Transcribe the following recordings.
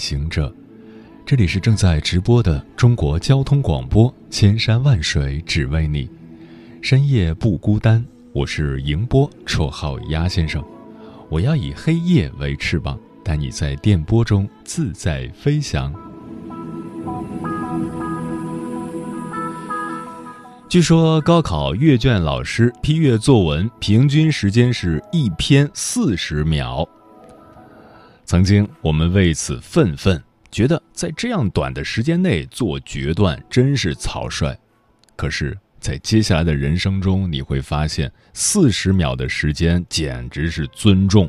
行者，这里是正在直播的中国交通广播，千山万水只为你，深夜不孤单。我是迎波，绰号鸭先生。我要以黑夜为翅膀，带你在电波中自在飞翔。据说高考阅卷老师批阅作文平均时间是一篇四十秒。曾经我们为此愤愤，觉得在这样短的时间内做决断真是草率。可是，在接下来的人生中，你会发现四十秒的时间简直是尊重。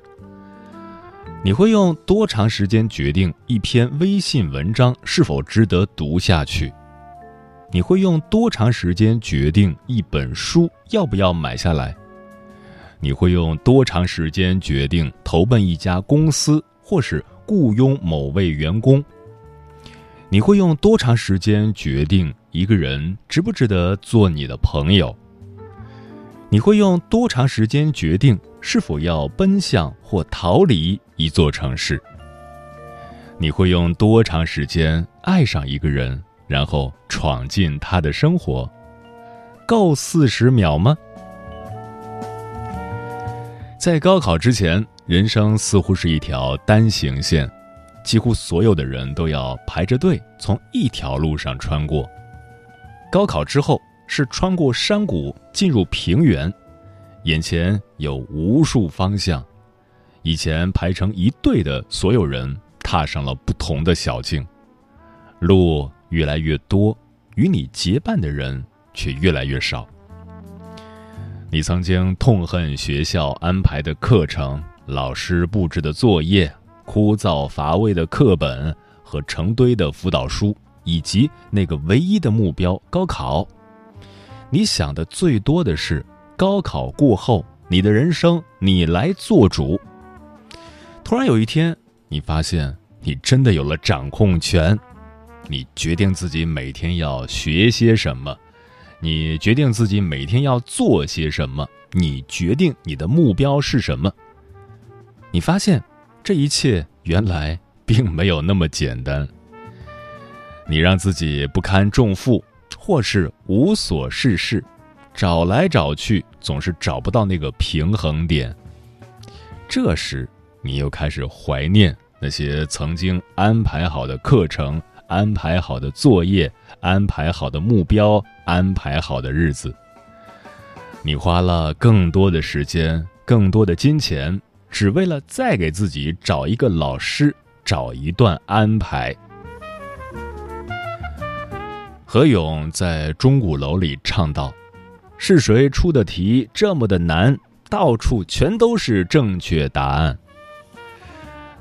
你会用多长时间决定一篇微信文章是否值得读下去？你会用多长时间决定一本书要不要买下来？你会用多长时间决定投奔一家公司？或是雇佣某位员工，你会用多长时间决定一个人值不值得做你的朋友？你会用多长时间决定是否要奔向或逃离一座城市？你会用多长时间爱上一个人，然后闯进他的生活？够四十秒吗？在高考之前。人生似乎是一条单行线，几乎所有的人都要排着队从一条路上穿过。高考之后是穿过山谷进入平原，眼前有无数方向，以前排成一队的所有人踏上了不同的小径，路越来越多，与你结伴的人却越来越少。你曾经痛恨学校安排的课程。老师布置的作业、枯燥乏味的课本和成堆的辅导书，以及那个唯一的目标——高考，你想的最多的是高考过后你的人生你来做主。突然有一天，你发现你真的有了掌控权，你决定自己每天要学些什么，你决定自己每天要做些什么，你决定你的目标是什么。你发现，这一切原来并没有那么简单。你让自己不堪重负，或是无所事事，找来找去总是找不到那个平衡点。这时，你又开始怀念那些曾经安排好的课程、安排好的作业、安排好的目标、安排好的日子。你花了更多的时间，更多的金钱。只为了再给自己找一个老师，找一段安排。何勇在钟鼓楼里唱道：“是谁出的题这么的难？到处全都是正确答案。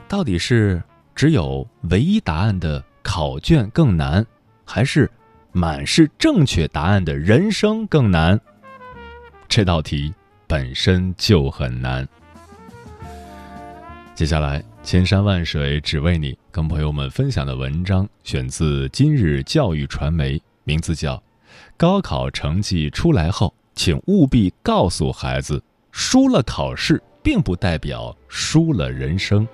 到底是只有唯一答案的考卷更难，还是满是正确答案的人生更难？这道题本身就很难。”接下来，千山万水只为你，跟朋友们分享的文章选自今日教育传媒，名字叫《高考成绩出来后，请务必告诉孩子，输了考试并不代表输了人生》。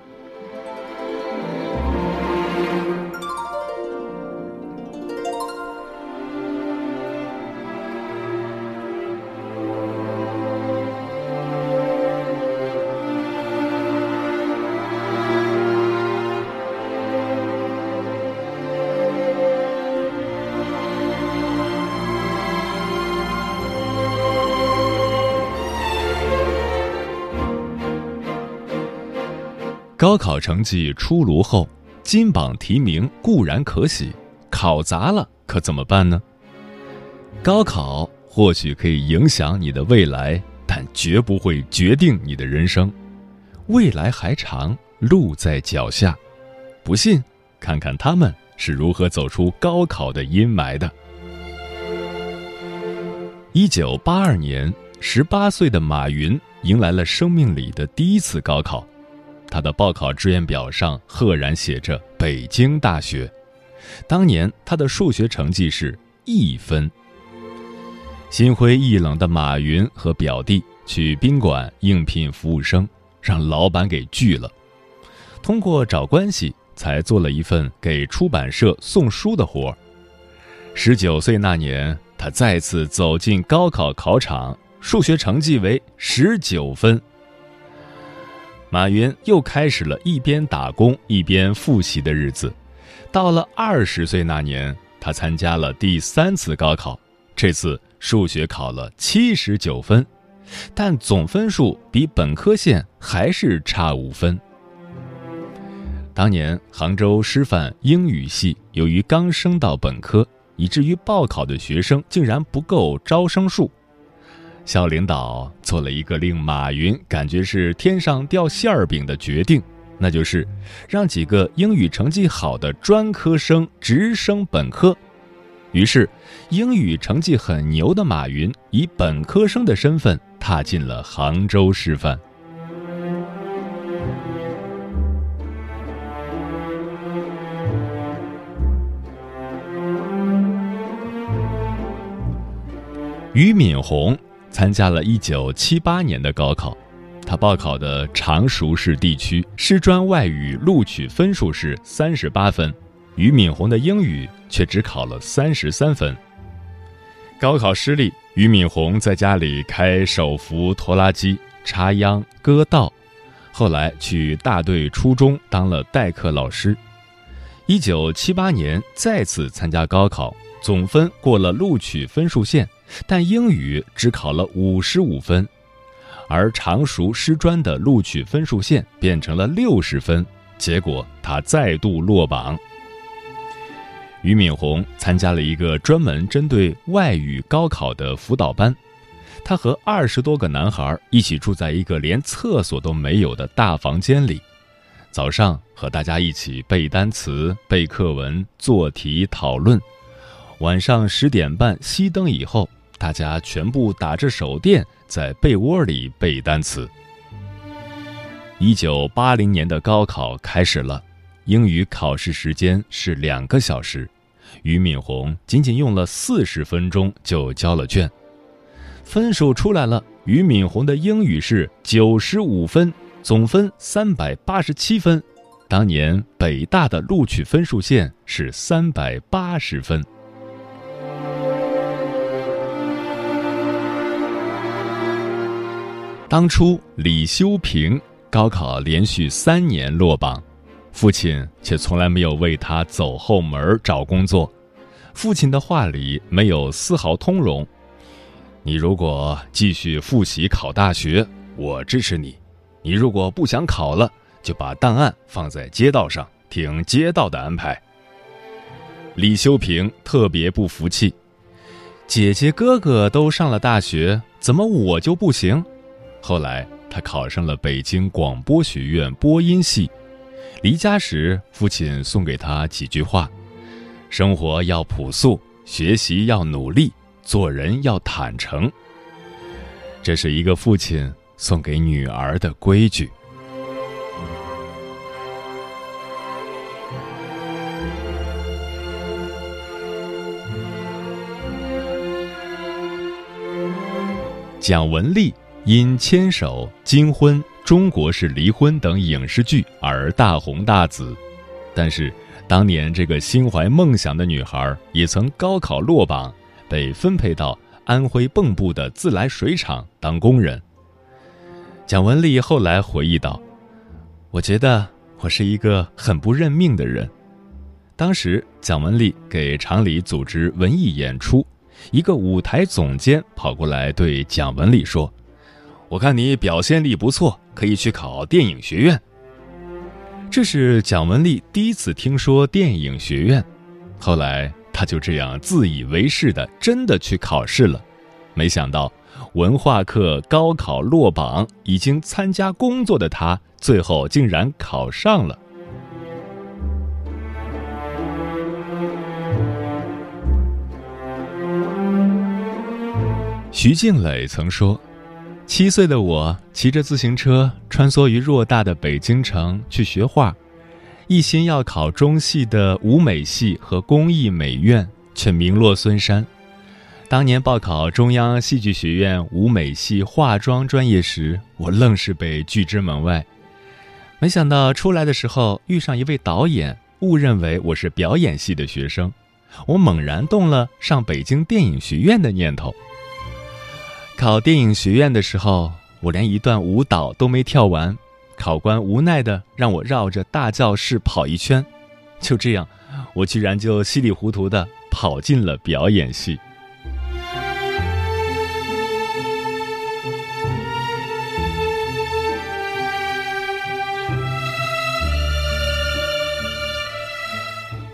高考成绩出炉后，金榜题名固然可喜，考砸了可怎么办呢？高考或许可以影响你的未来，但绝不会决定你的人生。未来还长，路在脚下。不信，看看他们是如何走出高考的阴霾的。一九八二年，十八岁的马云迎来了生命里的第一次高考，他的报考志愿表上赫然写着北京大学。当年他的数学成绩是一分。心灰意冷的马云和表弟去宾馆应聘服务生，让老板给拒了。通过找关系。才做了一份给出版社送书的活儿。十九岁那年，他再次走进高考考场，数学成绩为十九分。马云又开始了一边打工一边复习的日子。到了二十岁那年，他参加了第三次高考，这次数学考了七十九分，但总分数比本科线还是差五分。当年杭州师范英语系由于刚升到本科，以至于报考的学生竟然不够招生数。校领导做了一个令马云感觉是天上掉馅儿饼的决定，那就是让几个英语成绩好的专科生直升本科。于是，英语成绩很牛的马云以本科生的身份踏进了杭州师范。俞敏洪参加了一九七八年的高考，他报考的常熟市地区师专外语录取分数是三十八分，俞敏洪的英语却只考了三十三分。高考失利，俞敏洪在家里开手扶拖拉机插秧割稻，后来去大队初中当了代课老师。一九七八年再次参加高考，总分过了录取分数线。但英语只考了五十五分，而常熟师专的录取分数线变成了六十分，结果他再度落榜。俞敏洪参加了一个专门针对外语高考的辅导班，他和二十多个男孩一起住在一个连厕所都没有的大房间里，早上和大家一起背单词、背课文、做题、讨论，晚上十点半熄灯以后。大家全部打着手电，在被窝里背单词。一九八零年的高考开始了，英语考试时间是两个小时，俞敏洪仅仅用了四十分钟就交了卷。分数出来了，俞敏洪的英语是九十五分，总分三百八十七分。当年北大的录取分数线是三百八十分。当初李修平高考连续三年落榜，父亲却从来没有为他走后门找工作。父亲的话里没有丝毫通融。你如果继续复习考大学，我支持你；你如果不想考了，就把档案放在街道上，听街道的安排。李修平特别不服气，姐姐哥哥都上了大学，怎么我就不行？后来，他考上了北京广播学院播音系。离家时，父亲送给他几句话：“生活要朴素，学习要努力，做人要坦诚。”这是一个父亲送给女儿的规矩。蒋雯丽。因《牵手》《金婚》《中国式离婚》等影视剧而大红大紫，但是当年这个心怀梦想的女孩也曾高考落榜，被分配到安徽蚌埠的自来水厂当工人。蒋雯丽后来回忆道：“我觉得我是一个很不认命的人。”当时蒋雯丽给厂里组织文艺演出，一个舞台总监跑过来对蒋雯丽说。我看你表现力不错可以去考电影学院。这是蒋雯丽第一次听说电影学院。后来她就这样自以为是的真的去考试了。没想到文化课高考落榜已经参加工作的她最后竟然考上了。徐静蕾曾说七岁的我骑着自行车穿梭于偌大的北京城去学画，一心要考中戏的舞美系和工艺美院，却名落孙山。当年报考中央戏剧学院舞美系化妆专业时，我愣是被拒之门外。没想到出来的时候遇上一位导演，误认为我是表演系的学生，我猛然动了上北京电影学院的念头。”考电影学院的时候，我连一段舞蹈都没跳完，考官无奈的让我绕着大教室跑一圈，就这样，我居然就稀里糊涂的跑进了表演系。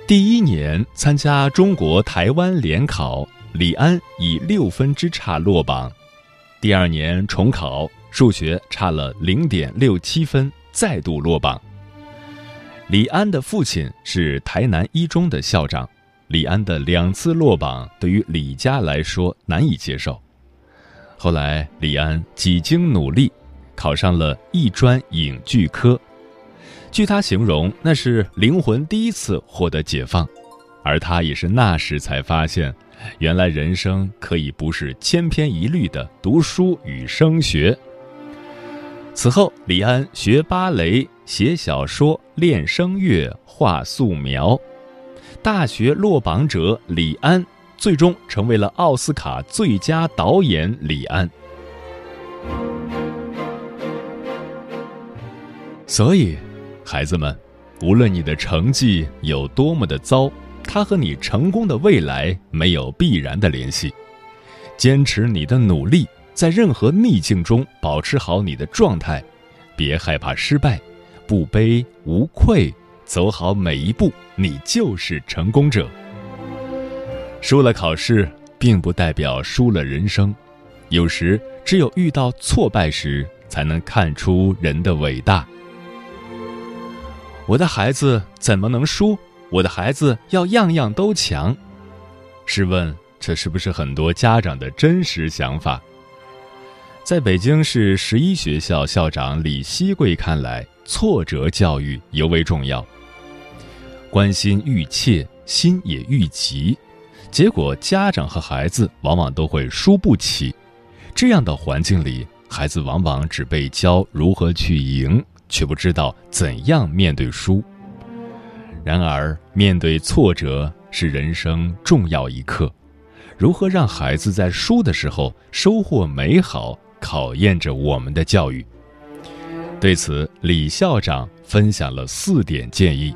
第一年参加中国台湾联考，李安以六分之差落榜。第二年重考，数学差了零点六七分，再度落榜。李安的父亲是台南一中的校长，李安的两次落榜对于李家来说难以接受。后来，李安几经努力，考上了艺专影剧科。据他形容，那是灵魂第一次获得解放，而他也是那时才发现。原来人生可以不是千篇一律的读书与升学。此后，李安学芭蕾、写小说、练声乐、画素描。大学落榜者李安，最终成为了奥斯卡最佳导演李安。所以，孩子们，无论你的成绩有多么的糟。它和你成功的未来没有必然的联系，坚持你的努力，在任何逆境中保持好你的状态，别害怕失败，不卑无愧，走好每一步，你就是成功者。输了考试，并不代表输了人生，有时只有遇到挫败时，才能看出人的伟大。我的孩子怎么能输？我的孩子要样样都强，试问这是不是很多家长的真实想法？在北京市十一学校校长李希贵看来，挫折教育尤为重要。关心愈切，心也愈急，结果家长和孩子往往都会输不起。这样的环境里，孩子往往只被教如何去赢，却不知道怎样面对输。然而，面对挫折是人生重要一课，如何让孩子在输的时候收获美好，考验着我们的教育。对此，李校长分享了四点建议：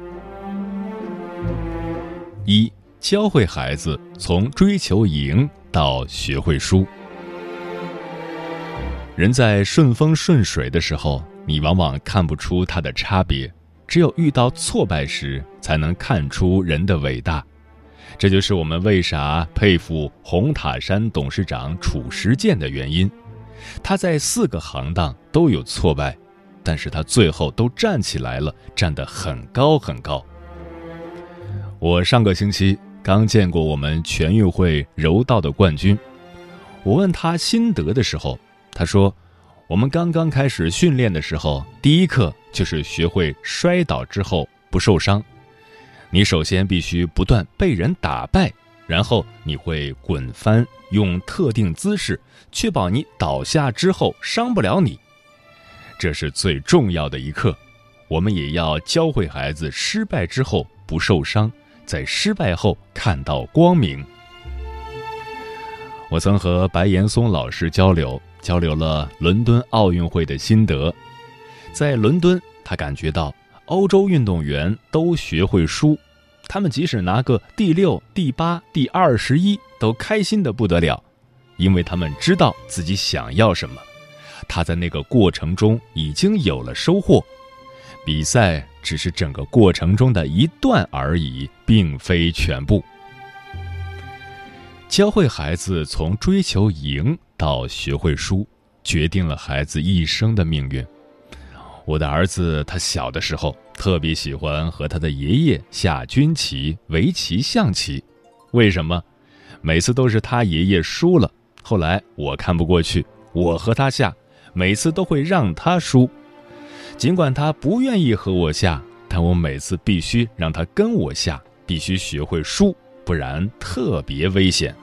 一、教会孩子从追求赢到学会输。人在顺风顺水的时候，你往往看不出他的差别。只有遇到挫败时，才能看出人的伟大。这就是我们为啥佩服红塔山董事长褚时健的原因。他在四个行当都有挫败，但是他最后都站起来了，站得很高很高。我上个星期刚见过我们全运会柔道的冠军，我问他心得的时候，他说。我们刚刚开始训练的时候，第一课就是学会摔倒之后不受伤。你首先必须不断被人打败，然后你会滚翻，用特定姿势确保你倒下之后伤不了你。这是最重要的一课。我们也要教会孩子失败之后不受伤，在失败后看到光明。我曾和白岩松老师交流。交流了伦敦奥运会的心得，在伦敦，他感觉到欧洲运动员都学会输，他们即使拿个第六、第八、第二十一，都开心的不得了，因为他们知道自己想要什么，他在那个过程中已经有了收获，比赛只是整个过程中的一段而已，并非全部。教会孩子从追求赢。到学会输，决定了孩子一生的命运。我的儿子他小的时候特别喜欢和他的爷爷下军棋、围棋、象棋。为什么？每次都是他爷爷输了，后来我看不过去，我和他下，每次都会让他输。尽管他不愿意和我下，但我每次必须让他跟我下，必须学会输，不然特别危险。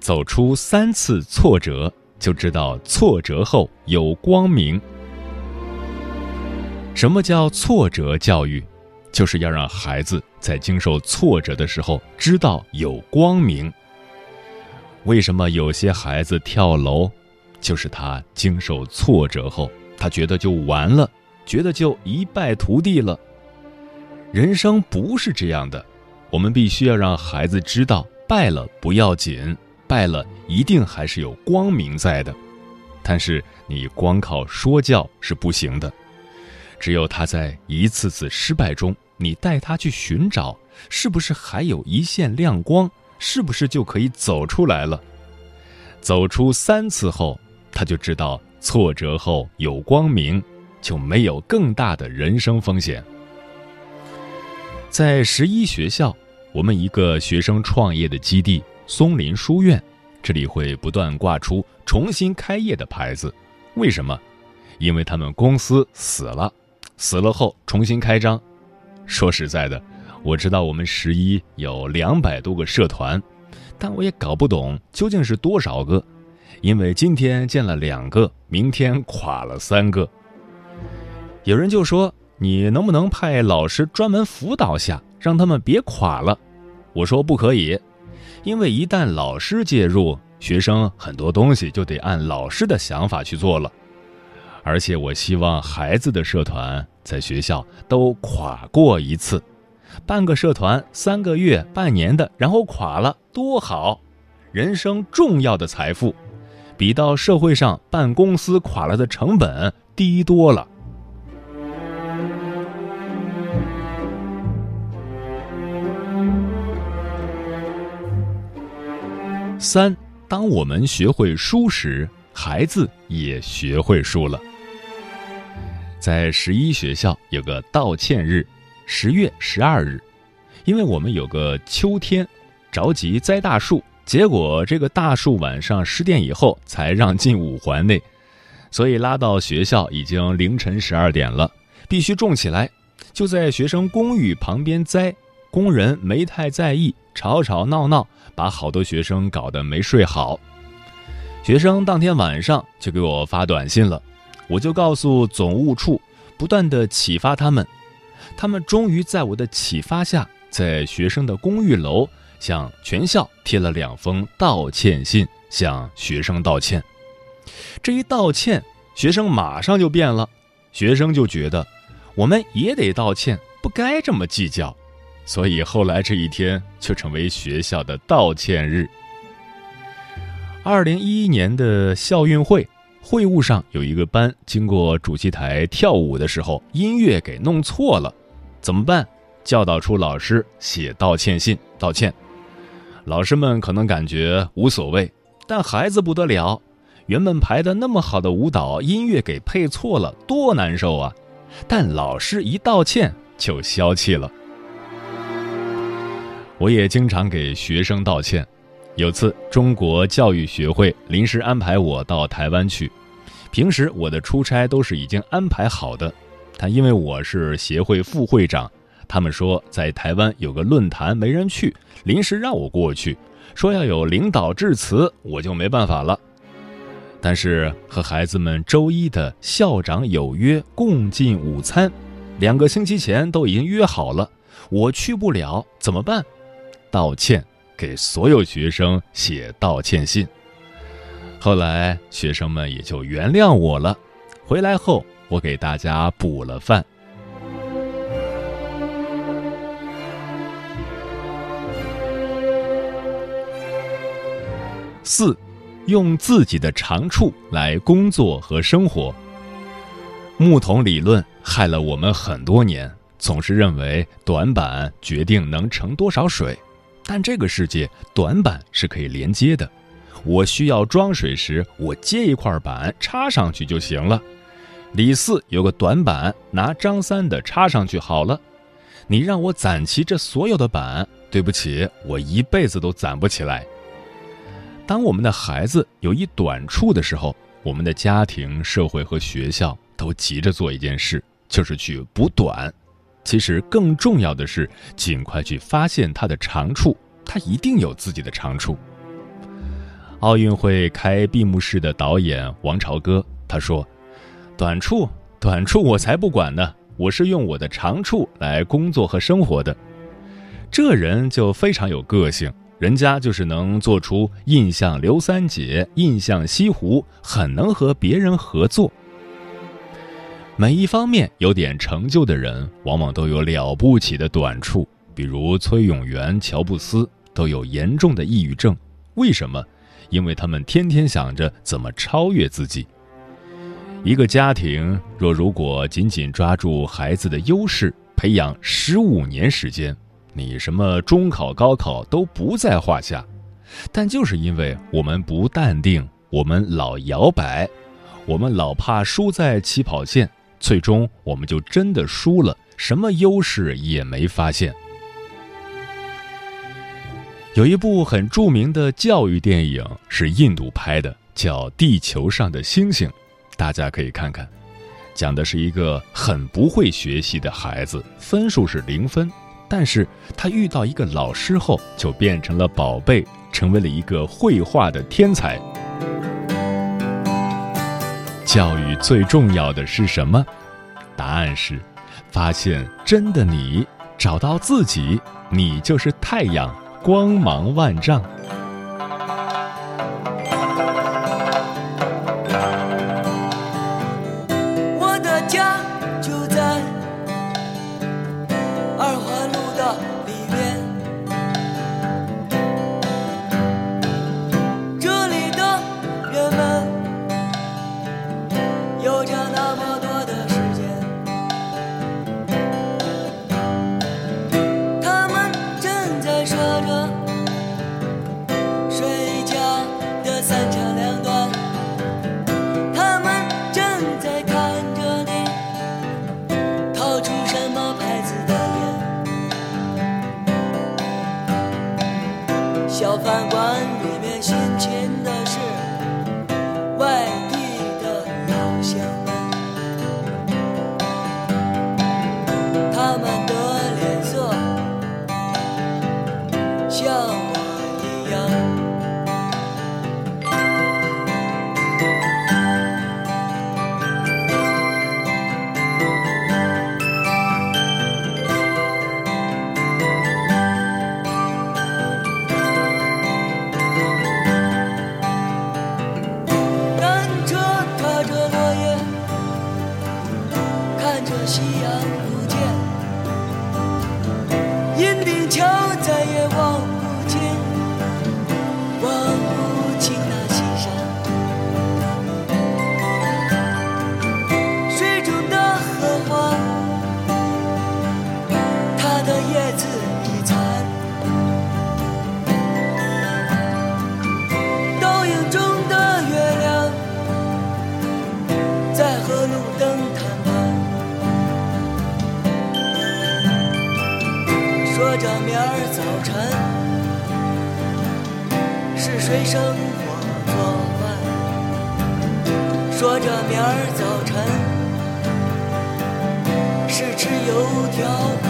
走出三次挫折，就知道挫折后有光明。什么叫挫折教育？就是要让孩子在经受挫折的时候知道有光明。为什么有些孩子跳楼？就是他经受挫折后，他觉得就完了，觉得就一败涂地了。人生不是这样的，我们必须要让孩子知道，败了不要紧，败了一定还是有光明在的。但是你光靠说教是不行的。只有他在一次次失败中，你带他去寻找，是不是还有一线亮光？是不是就可以走出来了？走出三次后，他就知道挫折后有光明，就没有更大的人生风险。在十一学校，我们一个学生创业的基地——松林书院，这里会不断挂出重新开业的牌子。为什么？因为他们公司死了。死了后重新开张，说实在的，我知道我们十一有两百多个社团，但我也搞不懂究竟是多少个，因为今天建了两个，明天垮了三个。有人就说：“你能不能派老师专门辅导下，让他们别垮了？”我说：“不可以，因为一旦老师介入，学生很多东西就得按老师的想法去做了。”而且我希望孩子的社团在学校都垮过一次，办个社团三个月、半年的，然后垮了多好！人生重要的财富，比到社会上办公司垮了的成本低多了。三，当我们学会输时，孩子也学会输了。在十一学校有个道歉日，十月十二日，因为我们有个秋天，着急栽大树，结果这个大树晚上十点以后才让进五环内，所以拉到学校已经凌晨十二点了，必须种起来。就在学生公寓旁边栽，工人没太在意，吵吵闹闹，把好多学生搞得没睡好。学生当天晚上就给我发短信了。我就告诉总务处，不断的启发他们，他们终于在我的启发下，在学生的公寓楼向全校贴了两封道歉信，向学生道歉。这一道歉，学生马上就变了，学生就觉得我们也得道歉，不该这么计较，所以后来这一天就成为学校的道歉日。二零一一年的校运会。会务上有一个班经过主席台跳舞的时候，音乐给弄错了，怎么办？教导处老师写道歉信道歉。老师们可能感觉无所谓，但孩子不得了，原本排的那么好的舞蹈，音乐给配错了，多难受啊！但老师一道歉就消气了。我也经常给学生道歉，有次中国教育学会临时安排我到台湾去。平时我的出差都是已经安排好的，但因为我是协会副会长，他们说在台湾有个论坛没人去，临时让我过去，说要有领导致辞，我就没办法了。但是和孩子们周一的校长有约共进午餐，两个星期前都已经约好了，我去不了怎么办？道歉，给所有学生写道歉信。后来学生们也就原谅我了。回来后，我给大家补了饭。四，用自己的长处来工作和生活。木桶理论害了我们很多年，总是认为短板决定能盛多少水，但这个世界短板是可以连接的。我需要装水时，我接一块板插上去就行了。李四有个短板，拿张三的插上去好了。你让我攒齐这所有的板，对不起，我一辈子都攒不起来。当我们的孩子有一短处的时候，我们的家庭、社会和学校都急着做一件事，就是去补短。其实更重要的是，尽快去发现他的长处，他一定有自己的长处。奥运会开闭幕式的导演王朝歌他说。短处，短处我才不管呢！我是用我的长处来工作和生活的。这人就非常有个性，人家就是能做出印象刘三姐、印象西湖，很能和别人合作。每一方面有点成就的人，往往都有了不起的短处。比如崔永元、乔布斯都有严重的抑郁症，为什么？因为他们天天想着怎么超越自己。一个家庭若如果紧紧抓住孩子的优势，培养十五年时间，你什么中考、高考都不在话下。但就是因为我们不淡定，我们老摇摆，我们老怕输在起跑线，最终我们就真的输了，什么优势也没发现。有一部很著名的教育电影是印度拍的，叫《地球上的星星》。大家可以看看，讲的是一个很不会学习的孩子，分数是零分，但是他遇到一个老师后，就变成了宝贝，成为了一个绘画的天才。教育最重要的是什么？答案是，发现真的你，找到自己，你就是太阳，光芒万丈。是吃油条。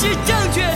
是正确。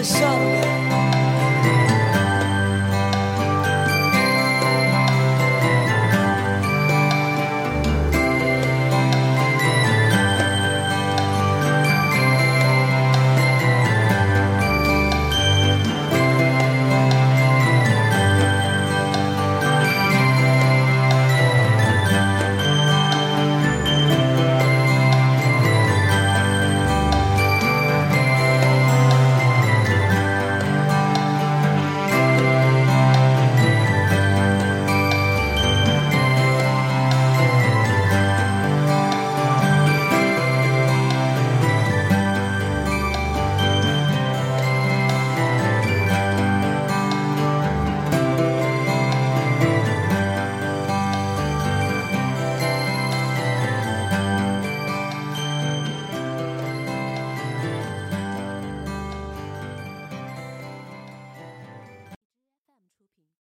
的上。